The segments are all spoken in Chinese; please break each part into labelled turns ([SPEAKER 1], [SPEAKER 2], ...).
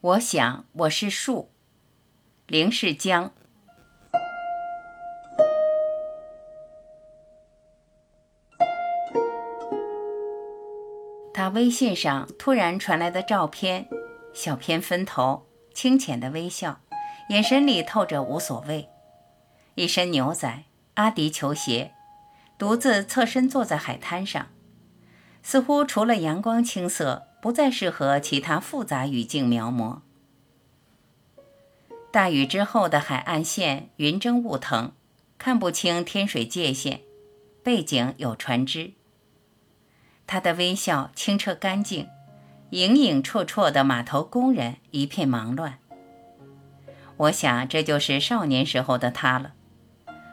[SPEAKER 1] 我想我是树，林世江。他微信上突然传来的照片，小偏分头，清浅的微笑，眼神里透着无所谓。一身牛仔阿迪球鞋，独自侧身坐在海滩上，似乎除了阳光青涩，不再适合其他复杂语境描摹。大雨之后的海岸线云蒸雾腾，看不清天水界限，背景有船只。他的微笑清澈干净，影影绰绰的码头工人一片忙乱。我想这就是少年时候的他了。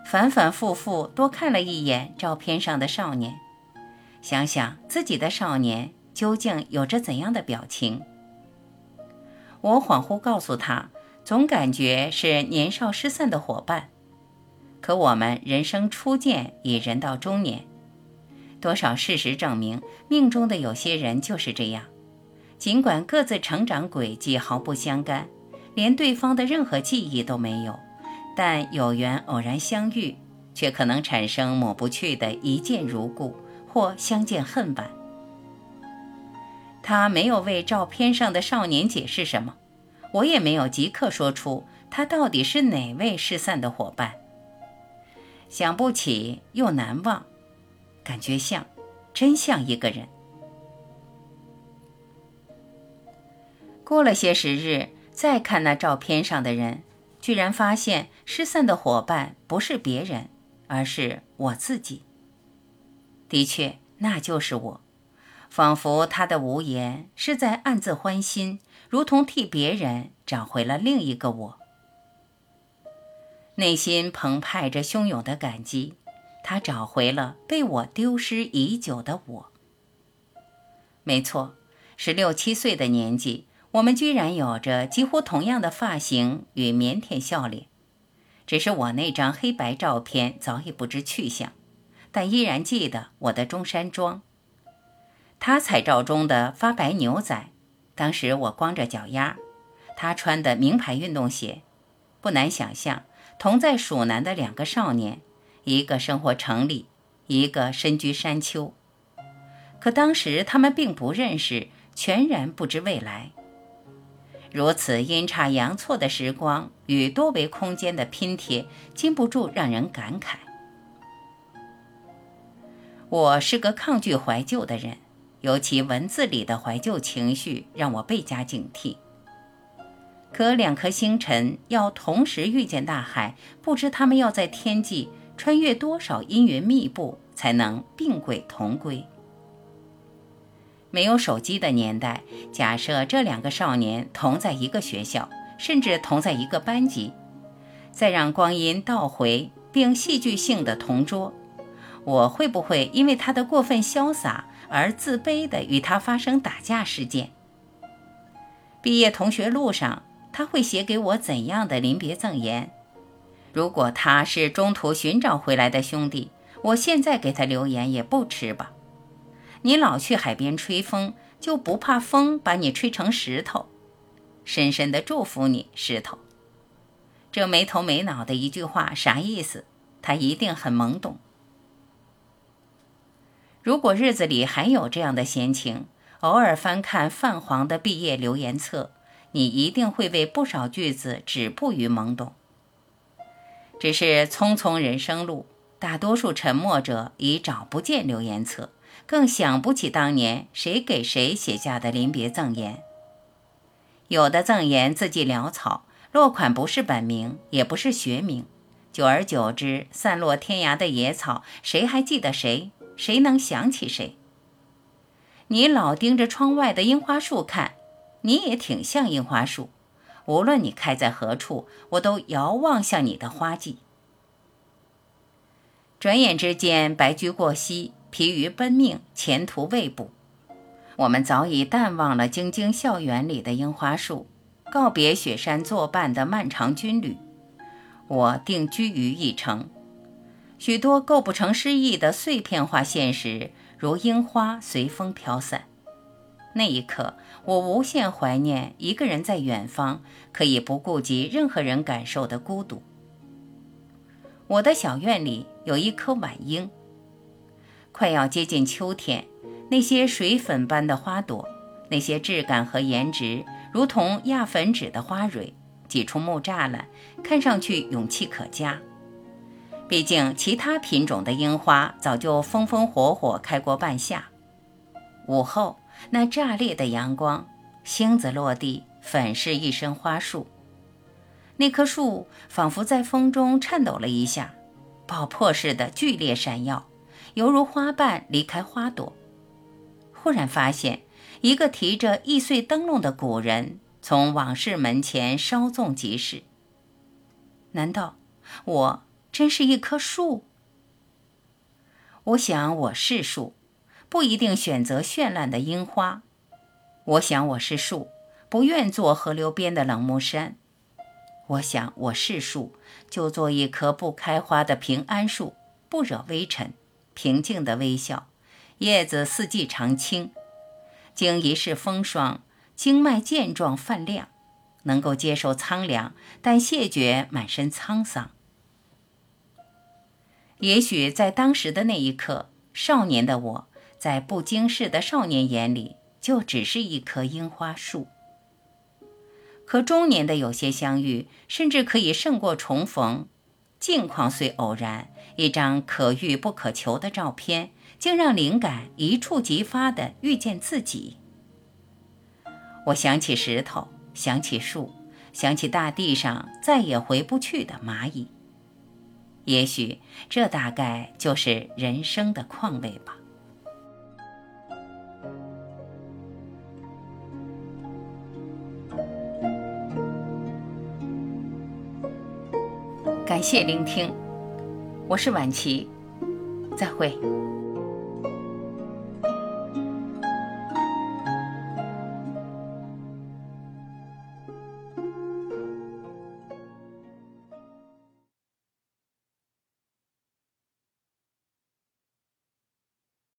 [SPEAKER 1] 反反复复多看了一眼照片上的少年，想想自己的少年究竟有着怎样的表情。我恍惚告诉他，总感觉是年少失散的伙伴。可我们人生初见已人到中年，多少事实证明，命中的有些人就是这样。尽管各自成长轨迹毫不相干，连对方的任何记忆都没有。但有缘偶然相遇，却可能产生抹不去的一见如故，或相见恨晚。他没有为照片上的少年解释什么，我也没有即刻说出他到底是哪位失散的伙伴。想不起又难忘，感觉像，真像一个人。过了些时日，再看那照片上的人。居然发现失散的伙伴不是别人，而是我自己。的确，那就是我，仿佛他的无言是在暗自欢心，如同替别人找回了另一个我。内心澎湃着汹涌的感激，他找回了被我丢失已久的我。没错，十六七岁的年纪。我们居然有着几乎同样的发型与腼腆笑脸，只是我那张黑白照片早已不知去向，但依然记得我的中山装。他彩照中的发白牛仔，当时我光着脚丫，他穿的名牌运动鞋，不难想象，同在蜀南的两个少年，一个生活城里，一个身居山丘。可当时他们并不认识，全然不知未来。如此阴差阳错的时光与多维空间的拼贴，禁不住让人感慨。我是个抗拒怀旧的人，尤其文字里的怀旧情绪让我倍加警惕。可两颗星辰要同时遇见大海，不知他们要在天际穿越多少阴云密布，才能并轨同归。没有手机的年代，假设这两个少年同在一个学校，甚至同在一个班级，再让光阴倒回并戏剧性的同桌，我会不会因为他的过分潇洒而自卑地与他发生打架事件？毕业同学录上，他会写给我怎样的临别赠言？如果他是中途寻找回来的兄弟，我现在给他留言也不迟吧？你老去海边吹风，就不怕风把你吹成石头？深深的祝福你，石头。这没头没脑的一句话啥意思？他一定很懵懂。如果日子里还有这样的闲情，偶尔翻看泛黄的毕业留言册，你一定会为不少句子止步于懵懂。只是匆匆人生路，大多数沉默者已找不见留言册。更想不起当年谁给谁写下的临别赠言。有的赠言字迹潦草，落款不是本名，也不是学名。久而久之，散落天涯的野草，谁还记得谁？谁能想起谁？你老盯着窗外的樱花树看，你也挺像樱花树。无论你开在何处，我都遥望向你的花季。转眼之间，白驹过隙。疲于奔命，前途未卜。我们早已淡忘了京津校园里的樱花树，告别雪山作伴的漫长军旅。我定居于一城，许多构不成诗意的碎片化现实，如樱花随风飘散。那一刻，我无限怀念一个人在远方，可以不顾及任何人感受的孤独。我的小院里有一棵晚樱，快要接近秋天，那些水粉般的花朵，那些质感和颜值如同压粉纸的花蕊，挤出木栅栏，看上去勇气可嘉。毕竟，其他品种的樱花早就风风火火开过半夏。午后，那炸裂的阳光，星子落地，粉饰一身花树。那棵树仿佛在风中颤抖了一下，爆破似的剧烈闪耀，犹如花瓣离开花朵。忽然发现，一个提着易碎灯笼的古人从往事门前稍纵即逝。难道我真是一棵树？我想我是树，不一定选择绚烂的樱花。我想我是树，不愿做河流边的冷木山。我想，我是树，就做一棵不开花的平安树，不惹微尘，平静的微笑，叶子四季常青。经一世风霜，经脉健壮泛亮，能够接受苍凉，但谢绝满身沧桑。也许在当时的那一刻，少年的我，在不经事的少年眼里，就只是一棵樱花树。可中年的有些相遇，甚至可以胜过重逢。境况虽偶然，一张可遇不可求的照片，竟让灵感一触即发地遇见自己。我想起石头，想起树，想起大地上再也回不去的蚂蚁。也许，这大概就是人生的况味吧。感谢聆听，我是婉琪，再会。